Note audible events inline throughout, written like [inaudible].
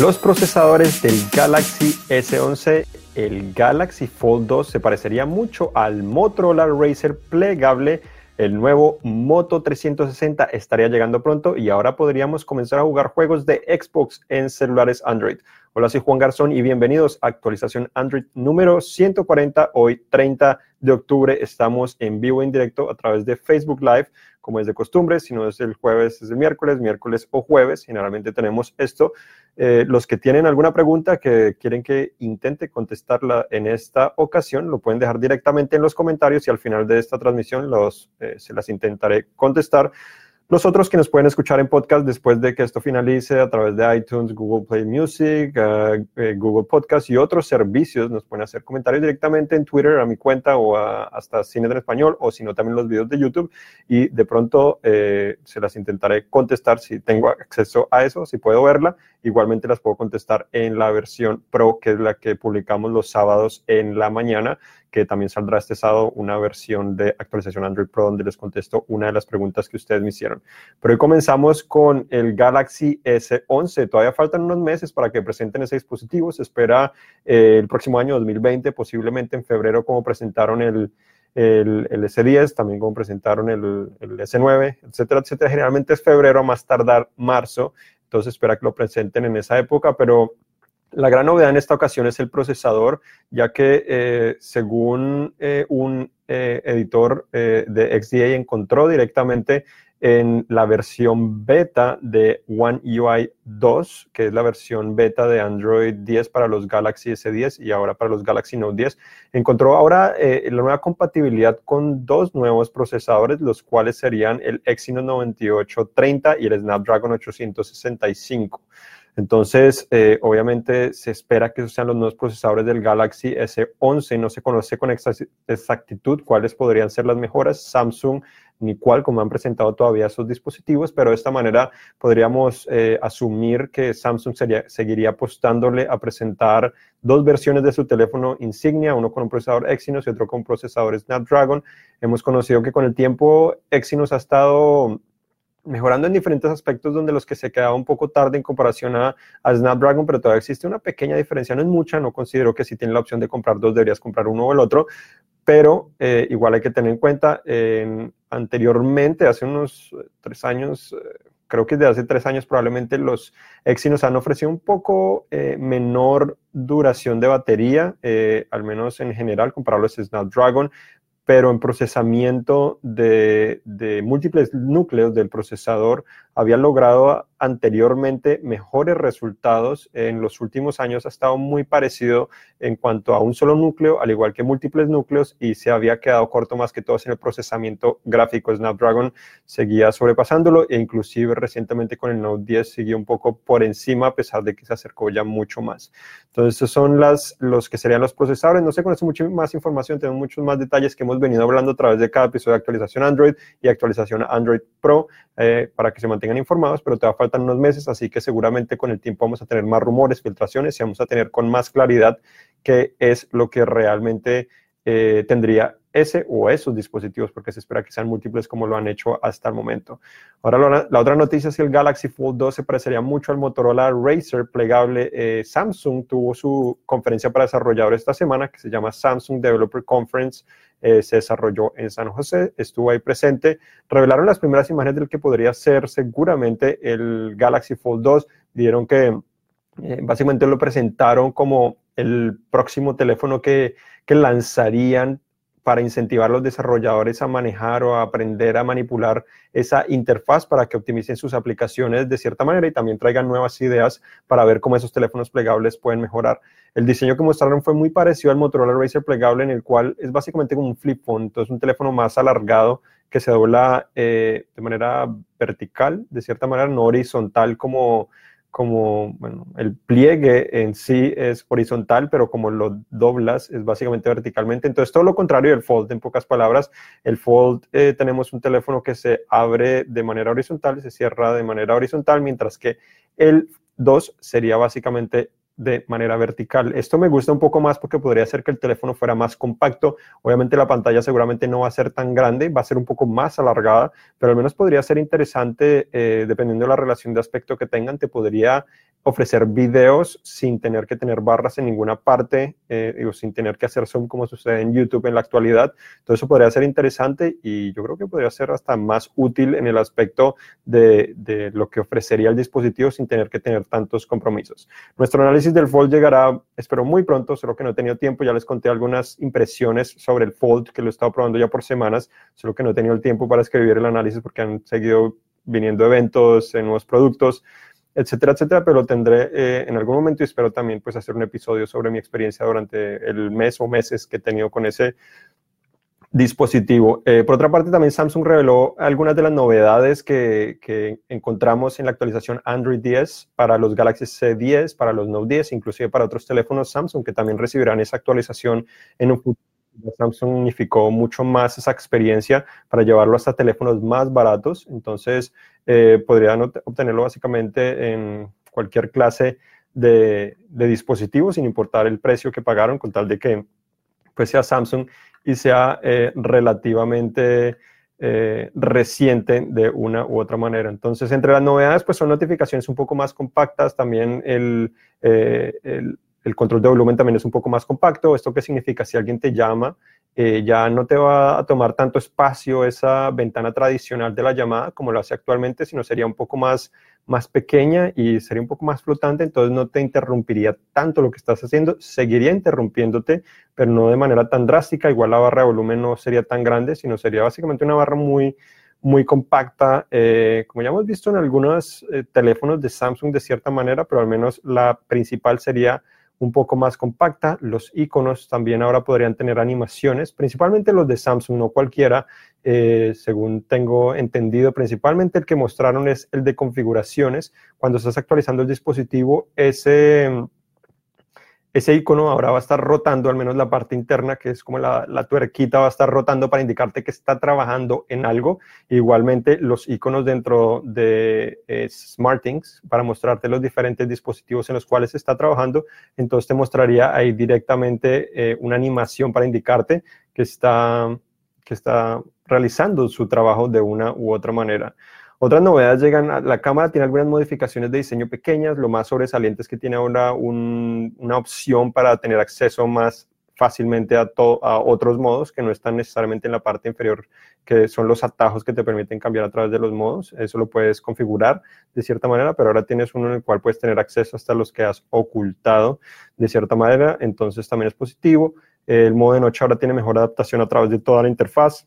Los procesadores del Galaxy S11, el Galaxy Fold 2 se parecería mucho al Motorola Racer plegable. El nuevo Moto 360 estaría llegando pronto y ahora podríamos comenzar a jugar juegos de Xbox en celulares Android. Hola, soy Juan Garzón y bienvenidos a actualización Android número 140. Hoy 30 de octubre estamos en vivo en directo a través de Facebook Live como es de costumbre, si no es el jueves, es el miércoles, miércoles o jueves. Generalmente tenemos esto. Eh, los que tienen alguna pregunta que quieren que intente contestarla en esta ocasión, lo pueden dejar directamente en los comentarios y al final de esta transmisión los, eh, se las intentaré contestar. Los otros que nos pueden escuchar en podcast después de que esto finalice a través de iTunes, Google Play Music, eh, eh, Google Podcast y otros servicios, nos pueden hacer comentarios directamente en Twitter a mi cuenta o hasta Cine en Español o si no también los videos de YouTube y de pronto eh, se las intentaré contestar si tengo acceso a eso, si puedo verla. Igualmente las puedo contestar en la versión Pro, que es la que publicamos los sábados en la mañana que también saldrá este sábado una versión de actualización Android Pro donde les contesto una de las preguntas que ustedes me hicieron. Pero hoy comenzamos con el Galaxy S11. Todavía faltan unos meses para que presenten ese dispositivo. Se espera eh, el próximo año 2020, posiblemente en febrero, como presentaron el, el, S10, también como presentaron el, el, S9, etcétera, etcétera. Generalmente es febrero, más tardar marzo. Entonces espera que lo presenten en esa época, pero la gran novedad en esta ocasión es el procesador, ya que eh, según eh, un eh, editor de XDA encontró directamente en la versión beta de One UI 2, que es la versión beta de Android 10 para los Galaxy S10 y ahora para los Galaxy Note 10, encontró ahora la nueva compatibilidad con dos nuevos procesadores, los cuales serían el Exynos 9830 y el Snapdragon 865. Entonces, eh, obviamente se espera que esos sean los nuevos procesadores del Galaxy S11. No se conoce con exactitud cuáles podrían ser las mejoras. Samsung ni cuál, como han presentado todavía esos dispositivos, pero de esta manera podríamos eh, asumir que Samsung seguiría apostándole a presentar dos versiones de su teléfono insignia, uno con un procesador Exynos y otro con un procesador Snapdragon. Hemos conocido que con el tiempo Exynos ha estado mejorando en diferentes aspectos donde los que se quedaba un poco tarde en comparación a, Snapdragon, pero todavía existe una pequeña diferencia, no es mucha, no considero que si tienes la opción de comprar dos deberías comprar uno o el otro, pero eh, igual hay que tener en cuenta, anteriormente, hace unos tres años, eh, creo que desde hace tres años probablemente los Exynos han ofrecido un poco eh, menor duración de batería, al menos en general, comparado a Snapdragon, pero en procesamiento de, múltiples núcleos del procesador había logrado anteriormente mejores resultados. En los últimos años ha estado muy parecido en cuanto a un solo núcleo, al igual que múltiples núcleos, y se había quedado corto más que todo en el procesamiento gráfico. Snapdragon seguía sobrepasándolo e inclusive recientemente con el Note 10 siguió un poco por encima a pesar de que se acercó ya mucho más. Entonces, esos son las, los que serían los procesadores. No se conoce mucha más información, tenemos muchos más detalles que hemos venido hablando a través de cada episodio de actualización Android y actualización Android Pro eh, para que se mantengan informados, pero te faltan unos meses, así que seguramente con el tiempo vamos a tener más rumores, filtraciones y vamos a tener con más claridad qué es lo que realmente eh, tendría ese o esos dispositivos, porque se espera que sean múltiples como lo han hecho hasta el momento. Ahora, la, otra noticia es que el Galaxy Fold 2 se parecería mucho al Motorola Racer plegable. Eh, Samsung tuvo su conferencia para desarrolladores esta semana, que se llama Samsung Developer Conference. Eh, se desarrolló en San José, estuvo ahí presente. Revelaron las primeras imágenes del que podría ser seguramente el Galaxy Fold 2. Dieron que eh, básicamente lo presentaron como el próximo teléfono que, que lanzarían para incentivar a los desarrolladores a manejar o a aprender a manipular esa interfaz para que optimicen sus aplicaciones de cierta manera y también traigan nuevas ideas para ver cómo esos teléfonos plegables pueden mejorar. El diseño que mostraron fue muy parecido al Motorola Racer plegable en el cual es básicamente como un flip phone, entonces un teléfono más alargado que se dobla eh, de manera vertical, de cierta manera, no horizontal como como, bueno, el pliegue en sí es horizontal, pero como lo doblas es básicamente verticalmente. Entonces, todo lo contrario del Fold, en pocas palabras, el Fold eh, tenemos un teléfono que se abre de manera horizontal, se cierra de manera horizontal, mientras que el 2 sería básicamente de manera vertical. Esto me gusta un poco más porque podría ser que el teléfono fuera más compacto. Obviamente la pantalla seguramente no va a ser tan grande, va a ser un poco más alargada, pero al menos podría ser interesante, eh, dependiendo de la relación de aspecto que tengan, te podría ofrecer videos sin tener que tener barras en ninguna parte, eh, o sin tener que hacer zoom como sucede en YouTube en la actualidad. Todo eso podría ser interesante y yo creo que podría ser hasta más útil en el aspecto de, de lo que ofrecería el dispositivo sin tener que tener tantos compromisos. Nuestro análisis del Fold llegará, espero, muy pronto, solo que no he tenido tiempo, ya les conté algunas impresiones sobre el Fold, que lo he estado probando ya por semanas, solo que no he tenido el tiempo para escribir el análisis porque han seguido viniendo eventos, nuevos productos etcétera, etcétera, pero tendré eh, en algún momento y espero también pues hacer un episodio sobre mi experiencia durante el mes o meses que he tenido con ese dispositivo. Eh, por otra parte, también Samsung reveló algunas de las novedades que, que, encontramos en la actualización Android 10 para los Galaxy C10, para los Note 10, inclusive para otros teléfonos Samsung que también recibirán esa actualización en un futuro Samsung unificó mucho más esa experiencia para llevarlo hasta teléfonos más baratos. Entonces, eh, podrían obtenerlo básicamente en cualquier clase de, de, dispositivo, sin importar el precio que pagaron, con tal de que pues, sea Samsung y sea eh, relativamente eh, reciente de una u otra manera. Entonces, entre las novedades, pues son notificaciones un poco más compactas, también el, el el control de volumen también es un poco más compacto. ¿Esto qué significa? Si alguien te llama, eh, ya no te va a tomar tanto espacio esa ventana tradicional de la llamada como lo hace actualmente, sino sería un poco más, más pequeña y sería un poco más flotante, entonces no te interrumpiría tanto lo que estás haciendo, seguiría interrumpiéndote, pero no de manera tan drástica, igual la barra de volumen no sería tan grande, sino sería básicamente una barra muy, muy compacta, eh, como ya hemos visto en algunos eh, teléfonos de Samsung de cierta manera, pero al menos la principal sería un poco más compacta. Los iconos también ahora podrían tener animaciones, principalmente los de Samsung, no cualquiera, eh, según tengo entendido. Principalmente el que mostraron es el de configuraciones. Cuando estás actualizando el dispositivo, ese ese icono ahora va a estar rotando, al menos la parte interna, que es como la, tuerquita, va a estar rotando para indicarte que está trabajando en algo. Igualmente, los iconos dentro de eh, SmartThings para mostrarte los diferentes dispositivos en los cuales está trabajando. Entonces, te mostraría ahí directamente eh, una animación para indicarte que está, que está realizando su trabajo de una u otra manera. Otras novedades llegan, a, la cámara tiene algunas modificaciones de diseño pequeñas, lo más sobresaliente es que tiene ahora una opción para tener acceso más fácilmente a, a otros modos que no están necesariamente en la parte inferior, que son los atajos que te permiten cambiar a través de los modos. Eso lo puedes configurar de cierta manera, pero ahora tienes uno en el cual puedes tener acceso hasta los que has ocultado de cierta manera, entonces también es positivo. El modo de noche ahora tiene mejor adaptación a través de toda la interfaz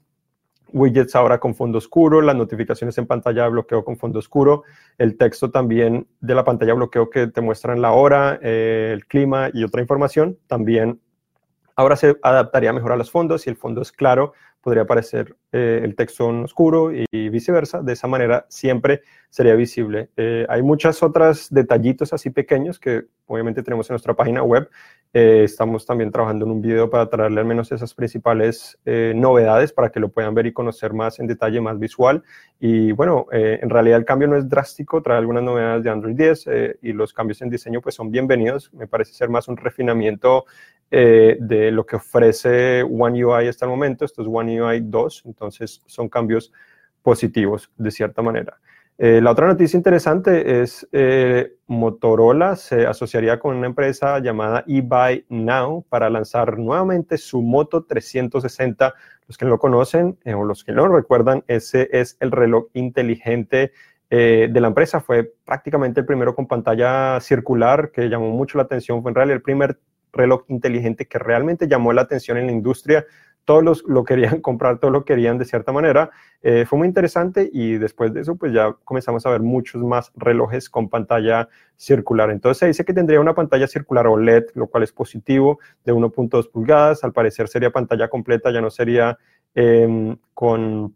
widgets ahora con fondo oscuro, las notificaciones en pantalla bloqueo con fondo oscuro, el texto también de la pantalla bloqueo que te muestran la hora, eh, el clima y otra información, también ahora se adaptaría mejor a los fondos. Si el fondo es claro, podría aparecer eh, el texto en oscuro y viceversa. De esa manera siempre sería visible. Eh, hay muchas otras detallitos así pequeños que obviamente tenemos en nuestra página web. Eh, estamos también trabajando en un video para traerle al menos esas principales novedades para que lo puedan ver y conocer más en detalle, más visual. Y bueno, en realidad el cambio no es drástico, trae algunas novedades de Android 10 y los cambios en diseño pues son bienvenidos. Me parece ser más un refinamiento de lo que ofrece One UI hasta el momento. Esto es One UI 2, entonces son cambios positivos de cierta manera. Eh, la otra noticia interesante es eh, Motorola se asociaría con una empresa llamada eBuy Now para lanzar nuevamente su Moto 360. Los que no lo conocen eh, o los que no lo recuerdan, ese es el reloj inteligente de la empresa. Fue prácticamente el primero con pantalla circular que llamó mucho la atención. Fue en realidad el primer reloj inteligente que realmente llamó la atención en la industria todos los, lo querían [laughs] comprar, todos lo querían de cierta manera. Eh, fue muy interesante y después de eso, pues ya comenzamos a ver muchos más relojes con pantalla circular. Entonces se dice que tendría una pantalla circular OLED, lo cual es positivo, de 1.2 pulgadas. Al parecer sería pantalla completa, ya no sería em, con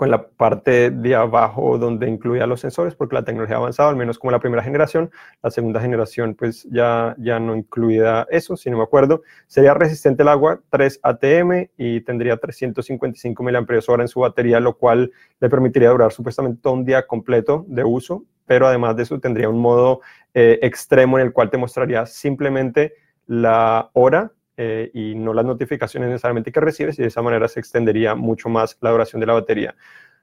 con la parte de abajo donde incluía los sensores, porque la tecnología ha avanzado, al menos como la primera generación. La segunda generación, pues ya, ya no incluía eso, si no me acuerdo. Sería resistente al agua, 3 ATM y tendría 355 mAh en su batería, lo cual le permitiría durar supuestamente un día completo de uso, pero además de eso tendría un modo eh, extremo en el cual te mostraría simplemente la hora eh, y no las notificaciones necesariamente que recibes y de esa manera se extendería mucho más la duración de la batería.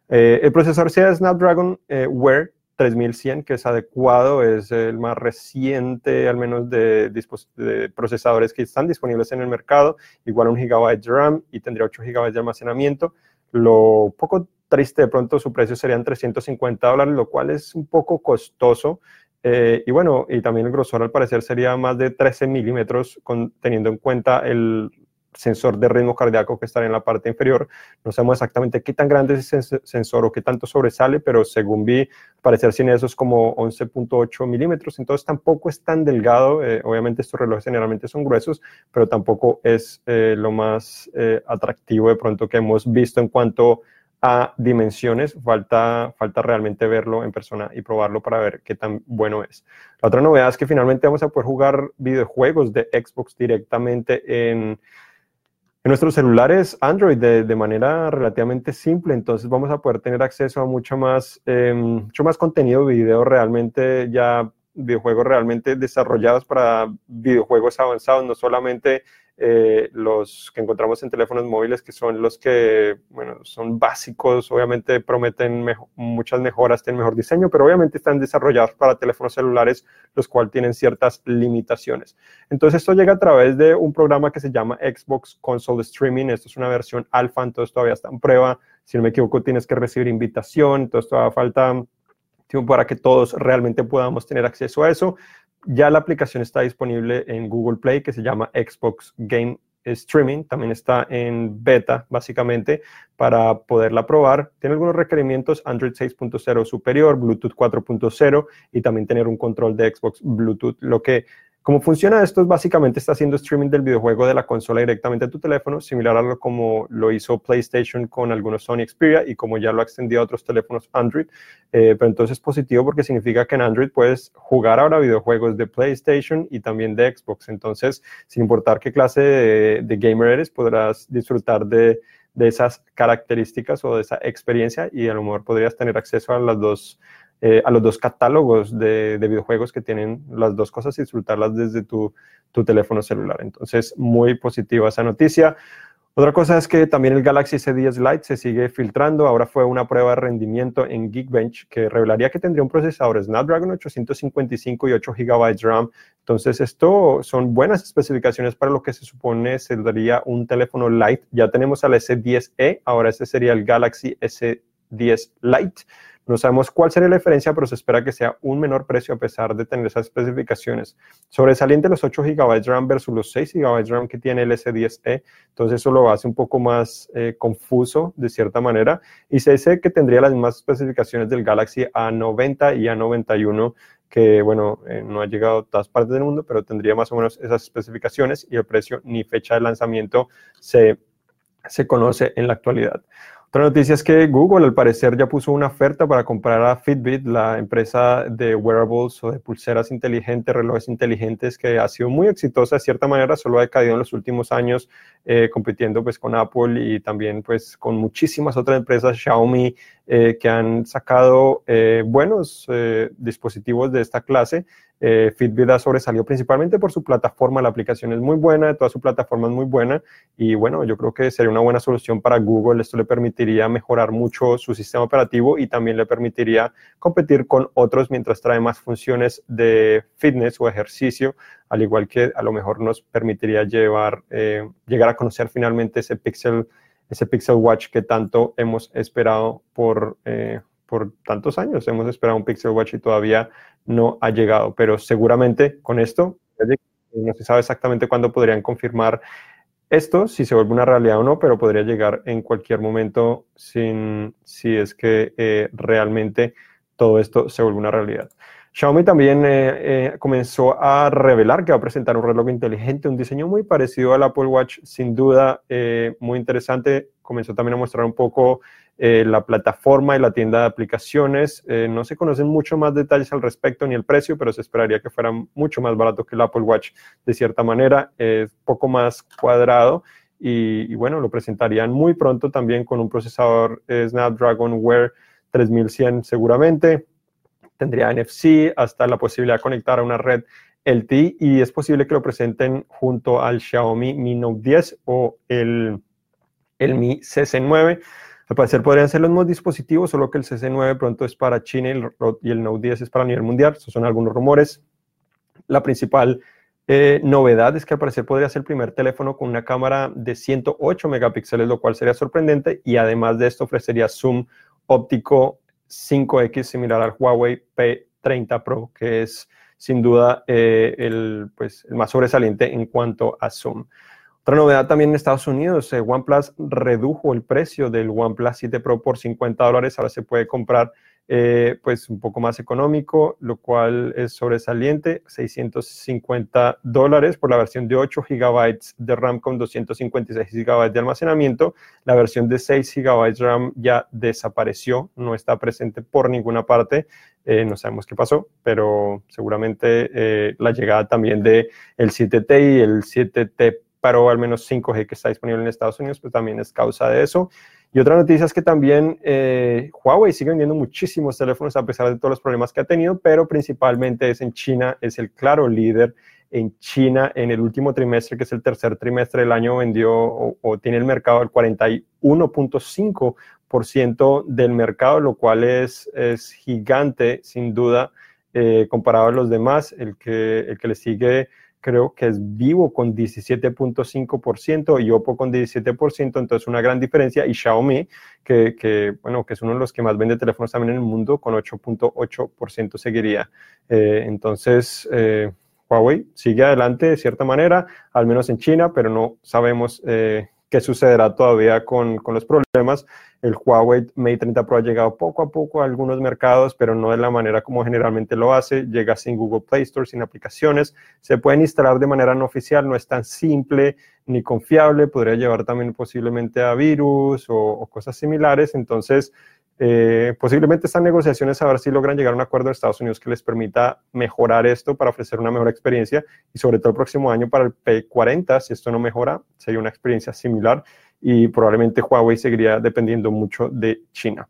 Eh, el procesador sea Snapdragon eh, Wear 3100, que es adecuado, es el más reciente, al menos de, de, procesadores que están disponibles en el mercado, igual un gigabyte de RAM y tendría 8 gigabytes de almacenamiento. Lo poco triste de pronto su precio serían 350 dólares, lo cual es un poco costoso. Eh, y bueno, y también el grosor al parecer sería más de 13 milímetros, teniendo en cuenta el sensor de ritmo cardíaco que está en la parte inferior. No sabemos exactamente qué tan grande es ese sensor o qué tanto sobresale, pero según vi, al parecer sin eso es como 11.8 milímetros, entonces tampoco es tan delgado. Eh, obviamente estos relojes generalmente son gruesos, pero tampoco es eh, lo más atractivo de pronto que hemos visto en cuanto a dimensiones, falta, falta realmente verlo en persona y probarlo para ver qué tan bueno es. La otra novedad es que finalmente vamos a poder jugar videojuegos de Xbox directamente en, en nuestros celulares Android de, de, manera relativamente simple, entonces vamos a poder tener acceso a mucho más, eh, mucho más contenido video realmente ya videojuegos realmente desarrollados para videojuegos avanzados, no solamente eh, los que encontramos en teléfonos móviles, que son los que, bueno, son básicos, obviamente prometen muchas mejoras, tienen mejor diseño, pero obviamente están desarrollados para teléfonos celulares, los cuales tienen ciertas limitaciones. Entonces, esto llega a través de un programa que se llama Xbox Console Streaming. Esto es una versión alfa, entonces todavía está en prueba. Si no me equivoco, tienes que recibir invitación, entonces todavía falta tiempo para que todos realmente podamos tener acceso a eso. Ya la aplicación está disponible en Google Play, que se llama Xbox Game Streaming. También está en beta, básicamente, para poderla probar. Tiene algunos requerimientos, Android 6.0 superior, Bluetooth 4.0 y también tener un control de Xbox Bluetooth, lo que ¿Cómo funciona esto? Es básicamente está haciendo streaming del videojuego de la consola directamente a tu teléfono, similar a lo como lo hizo PlayStation con algunos Sony Xperia y como ya lo ha extendido a otros teléfonos Android. Eh, pero entonces es positivo porque significa que en Android puedes jugar ahora videojuegos de PlayStation y también de Xbox. Entonces, sin importar qué clase de, gamer eres, podrás disfrutar de, de esas características o de esa experiencia y a lo mejor podrías tener acceso a las dos eh, a los dos catálogos de, videojuegos que tienen las dos cosas y disfrutarlas desde tu, teléfono celular. Entonces, muy positiva esa noticia. Otra cosa es que también el Galaxy S10 Lite se sigue filtrando. Ahora fue una prueba de rendimiento en Geekbench que revelaría que tendría un procesador Snapdragon 855 y 8 GB RAM. Entonces, esto son buenas especificaciones para lo que se supone sería un teléfono Lite. Ya tenemos al S10e, ahora este sería el Galaxy S10 Lite. No sabemos cuál sería la diferencia, pero se espera que sea un menor precio a pesar de tener esas especificaciones. Sobresaliente los 8 GB RAM versus los 6 GB RAM que tiene el S10e, entonces eso lo hace un poco más eh, confuso de cierta manera. Y se dice que tendría las mismas especificaciones del Galaxy A90 y A91 que, bueno, eh, no ha llegado a todas partes del mundo, pero tendría más o menos esas especificaciones y el precio ni fecha de lanzamiento se, se conoce en la actualidad. Otra noticia es que Google al parecer ya puso una oferta para comprar a Fitbit, la empresa de wearables o de pulseras inteligentes, relojes inteligentes, que ha sido muy exitosa de cierta manera, solo ha decaído en los últimos años eh, compitiendo pues con Apple y también pues con muchísimas otras empresas, Xiaomi, eh, que han sacado eh, buenos dispositivos de esta clase eh, Fitbit ha sobresalido principalmente por su plataforma, la aplicación es muy buena, toda su plataforma es muy buena y bueno, yo creo que sería una buena solución para Google, esto le permitiría mejorar mucho su sistema operativo y también le permitiría competir con otros mientras trae más funciones de fitness o ejercicio, al igual que a lo mejor nos permitiría llevar, eh, llegar a conocer finalmente ese Pixel, ese Pixel Watch que tanto hemos esperado por... Eh, por tantos años. Hemos esperado un Pixel Watch y todavía no ha llegado, pero seguramente con esto no se sabe exactamente cuándo podrían confirmar esto, si se vuelve una realidad o no, pero podría llegar en cualquier momento sin, si es que eh, realmente todo esto se vuelve una realidad. Xiaomi también eh, eh, comenzó a revelar que va a presentar un reloj inteligente, un diseño muy parecido al Apple Watch, sin duda muy interesante. Comenzó también a mostrar un poco eh, la plataforma y la tienda de aplicaciones. Eh, no se conocen mucho más detalles al respecto ni el precio, pero se esperaría que fuera mucho más barato que el Apple Watch de cierta manera, es poco más cuadrado. Y, bueno, lo presentarían muy pronto también con un procesador eh, Snapdragon Wear 3100 seguramente. Tendría NFC, hasta la posibilidad de conectar a una red LTE y es posible que lo presenten junto al Xiaomi Mi Note 10 o el, el Mi CC9. Al parecer podrían ser los mismos dispositivos, solo que el CC9 pronto es para China y el, Note 10 es para nivel mundial. Esos son algunos rumores. La principal eh, novedad es que al parecer podría ser el primer teléfono con una cámara de 108 megapíxeles, lo cual sería sorprendente. Y además de esto ofrecería zoom óptico 5X similar al Huawei P30 Pro, que es sin duda eh, el, pues, el más sobresaliente en cuanto a zoom. Otra novedad también en Estados Unidos, eh, OnePlus redujo el precio del OnePlus 7 Pro por 50 dólares, ahora se puede comprar eh, pues un poco más económico, lo cual es sobresaliente, 650 dólares por la versión de 8 GB de RAM con 256 GB de almacenamiento. La versión de 6 GB RAM ya desapareció, no está presente por ninguna parte. Eh, no sabemos qué pasó, pero seguramente eh, la llegada también de el 7T y el 7T Pro, al menos 5G que está disponible en Estados Unidos, pues también es causa de eso. Y otra noticia es que también eh, Huawei sigue vendiendo muchísimos teléfonos a pesar de todos los problemas que ha tenido, pero principalmente es en China, es el claro líder en China en el último trimestre, que es el tercer trimestre del año, vendió o, tiene el mercado el 41.5% del mercado, lo cual es, es gigante, sin duda, eh, comparado a los demás. El que, el que le sigue creo que es Vivo con 17.5% y Oppo con 17%, entonces una gran diferencia, y Xiaomi, que, que, bueno, que es uno de los que más vende teléfonos también en el mundo, con 8.8% seguiría. Eh, entonces, eh, Huawei sigue adelante de cierta manera, al menos en China, pero no sabemos eh, qué sucederá todavía con, con, los problemas. El Huawei Mate 30 Pro ha llegado poco a poco a algunos mercados, pero no de la manera como generalmente lo hace. Llega sin Google Play Store, sin aplicaciones. Se pueden instalar de manera no oficial, no es tan simple ni confiable. Podría llevar también posiblemente a virus o, o cosas similares. Entonces, eh, posiblemente estas negociaciones a ver si logran llegar a un acuerdo en Estados Unidos que les permita mejorar esto para ofrecer una mejor experiencia y sobre todo el próximo año para el P40, si esto no mejora, sería una experiencia similar y probablemente Huawei seguiría dependiendo mucho de China.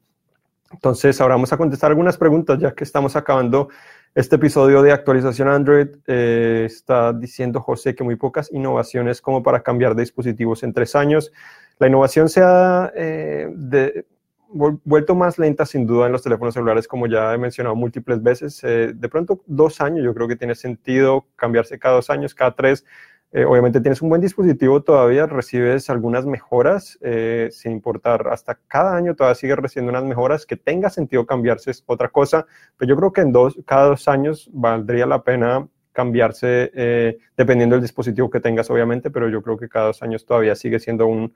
Entonces, ahora vamos a contestar algunas preguntas ya que estamos acabando este episodio de actualización Android. Eh, está diciendo José que muy pocas innovaciones como para cambiar de dispositivos en tres años. La innovación se ha eh, de, vuelto más lenta sin duda en los teléfonos celulares, como ya he mencionado múltiples veces. Eh, de pronto, dos años, yo creo que tiene sentido cambiarse cada dos años, cada tres. Eh, obviamente tienes un buen dispositivo todavía, recibes algunas mejoras, eh, sin importar, hasta cada año todavía sigues recibiendo unas mejoras, que tenga sentido cambiarse es otra cosa, pero yo creo que en dos, cada dos años valdría la pena cambiarse, dependiendo del dispositivo que tengas, obviamente, pero yo creo que cada dos años todavía sigue siendo un,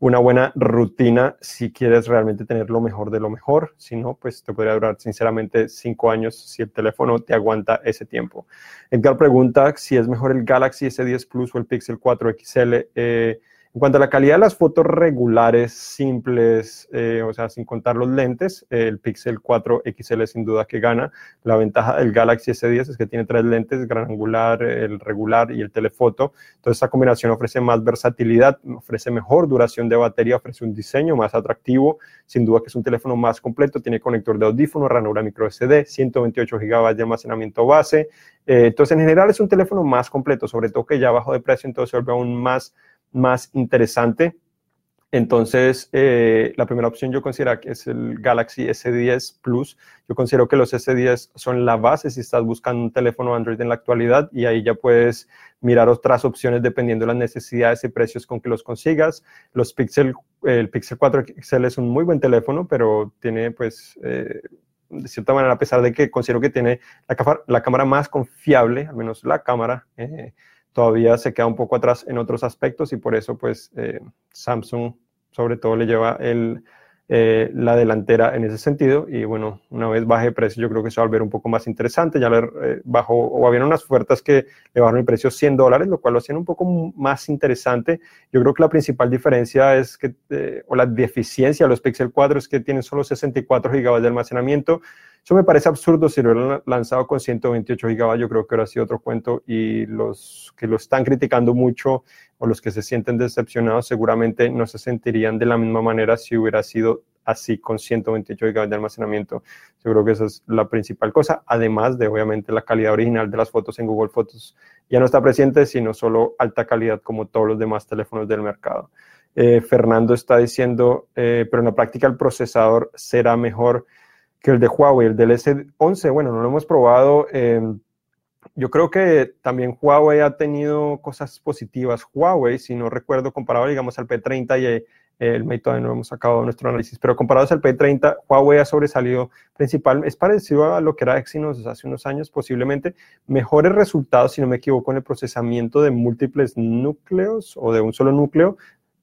una buena rutina si quieres realmente tener lo mejor de lo mejor. Si no, pues te podría durar sinceramente cinco años si el teléfono te aguanta ese tiempo. Edgar pregunta si es mejor el Galaxy S10 Plus o el Pixel 4 XL. Eh, en cuanto a la calidad de las fotos regulares, simples, eh, o sea, sin contar los lentes, el Pixel 4 XL sin duda que gana. La ventaja del Galaxy S10 es que tiene tres lentes, gran angular, el regular y el telefoto. Entonces, esta combinación ofrece más versatilidad, ofrece mejor duración de batería, ofrece un diseño más atractivo. Sin duda que es un teléfono más completo, tiene conector de audífono, ranura micro SD, 128 GB de almacenamiento base. Eh, entonces, en general es un teléfono más completo, sobre todo que ya bajo de precio, entonces se vuelve aún más más interesante. Entonces, eh, la primera opción yo considero que es el Galaxy S10 Plus. Yo considero que los S10 son la base si estás buscando un teléfono Android en la actualidad y ahí ya puedes mirar otras opciones dependiendo de las necesidades y precios con que los consigas. Los Pixel, el Pixel 4 XL es un muy buen teléfono, pero tiene pues... Eh, de cierta manera, a pesar de que considero que tiene la, la cámara más confiable, al menos la cámara, eh, todavía se queda un poco atrás en otros aspectos y por eso pues eh, Samsung sobre todo le lleva el, eh, la delantera en ese sentido. Y bueno, una vez baje el precio yo creo que se va a volver un poco más interesante, ya le eh, bajó o habían unas ofertas que le bajaron el precio 100 dólares, lo cual lo hacían un poco más interesante. Yo creo que la principal diferencia es que, o la deficiencia de los Pixel 4 es que tienen solo 64 GB de almacenamiento, eso me parece absurdo si lo hubieran lanzado con 128 GB, yo creo que hubiera sido otro cuento y los que lo están criticando mucho o los que se sienten decepcionados seguramente no se sentirían de la misma manera si hubiera sido así con 128 GB de almacenamiento. Yo creo que esa es la principal cosa, además de obviamente la calidad original de las fotos en Google Fotos ya no está presente, sino solo alta calidad como todos los demás teléfonos del mercado. Eh, Fernando está diciendo, eh, pero en la práctica el procesador será mejor que el de Huawei, el del S11. Bueno, no lo hemos probado. Em, yo creo que también Huawei ha tenido cosas positivas. Huawei, si no recuerdo, comparado, digamos, al P30 y el Mate todavía no hemos sacado nuestro análisis, pero comparados al P30, Huawei ha sobresalido principal, es parecido a lo que era Exynos hace unos años, posiblemente mejores resultados, si no me equivoco, en el procesamiento de múltiples núcleos o de un solo núcleo,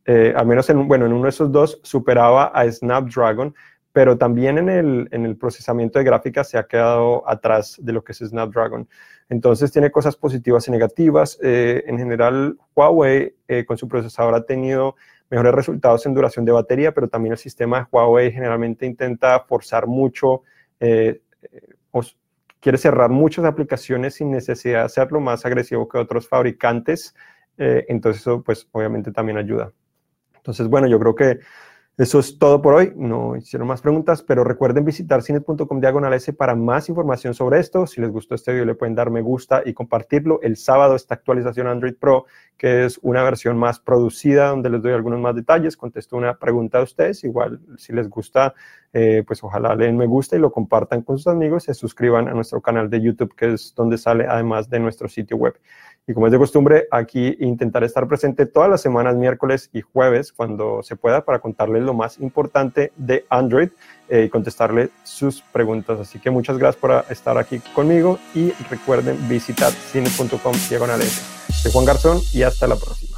eh, al menos en, bueno, en uno de esos dos superaba a Snapdragon, pero también en el, en el procesamiento de gráficas se ha quedado atrás de lo que es Snapdragon. Entonces tiene cosas positivas y negativas. Eh, en general, Huawei eh, con su procesador ha tenido mejores resultados en duración de batería, pero también el sistema de Huawei generalmente intenta forzar mucho, eh, quiere cerrar muchas aplicaciones sin necesidad de hacerlo más agresivo que otros fabricantes. Eh, entonces eso pues obviamente también ayuda. Entonces, bueno, yo creo que eso es todo por hoy. No hicieron más preguntas, pero recuerden visitar cine.com diagonal S para más información sobre esto. Si les gustó este video, le pueden dar me gusta y compartirlo. El sábado esta actualización Android Pro, que es una versión más producida, donde les doy algunos más detalles. Contesto una pregunta a ustedes. Igual, si les gusta, eh, pues ojalá le den me gusta y lo compartan con sus amigos. Se suscriban a nuestro canal de YouTube, que es donde sale además de nuestro sitio web. Y como es de costumbre, aquí intentaré estar presente todas las semanas, miércoles y jueves, cuando se pueda, para contarles lo más importante de Android eh, y contestarle sus preguntas. Así que muchas gracias por estar aquí conmigo y recuerden visitar cine.com diagonal Soy Juan Garzón y hasta la próxima.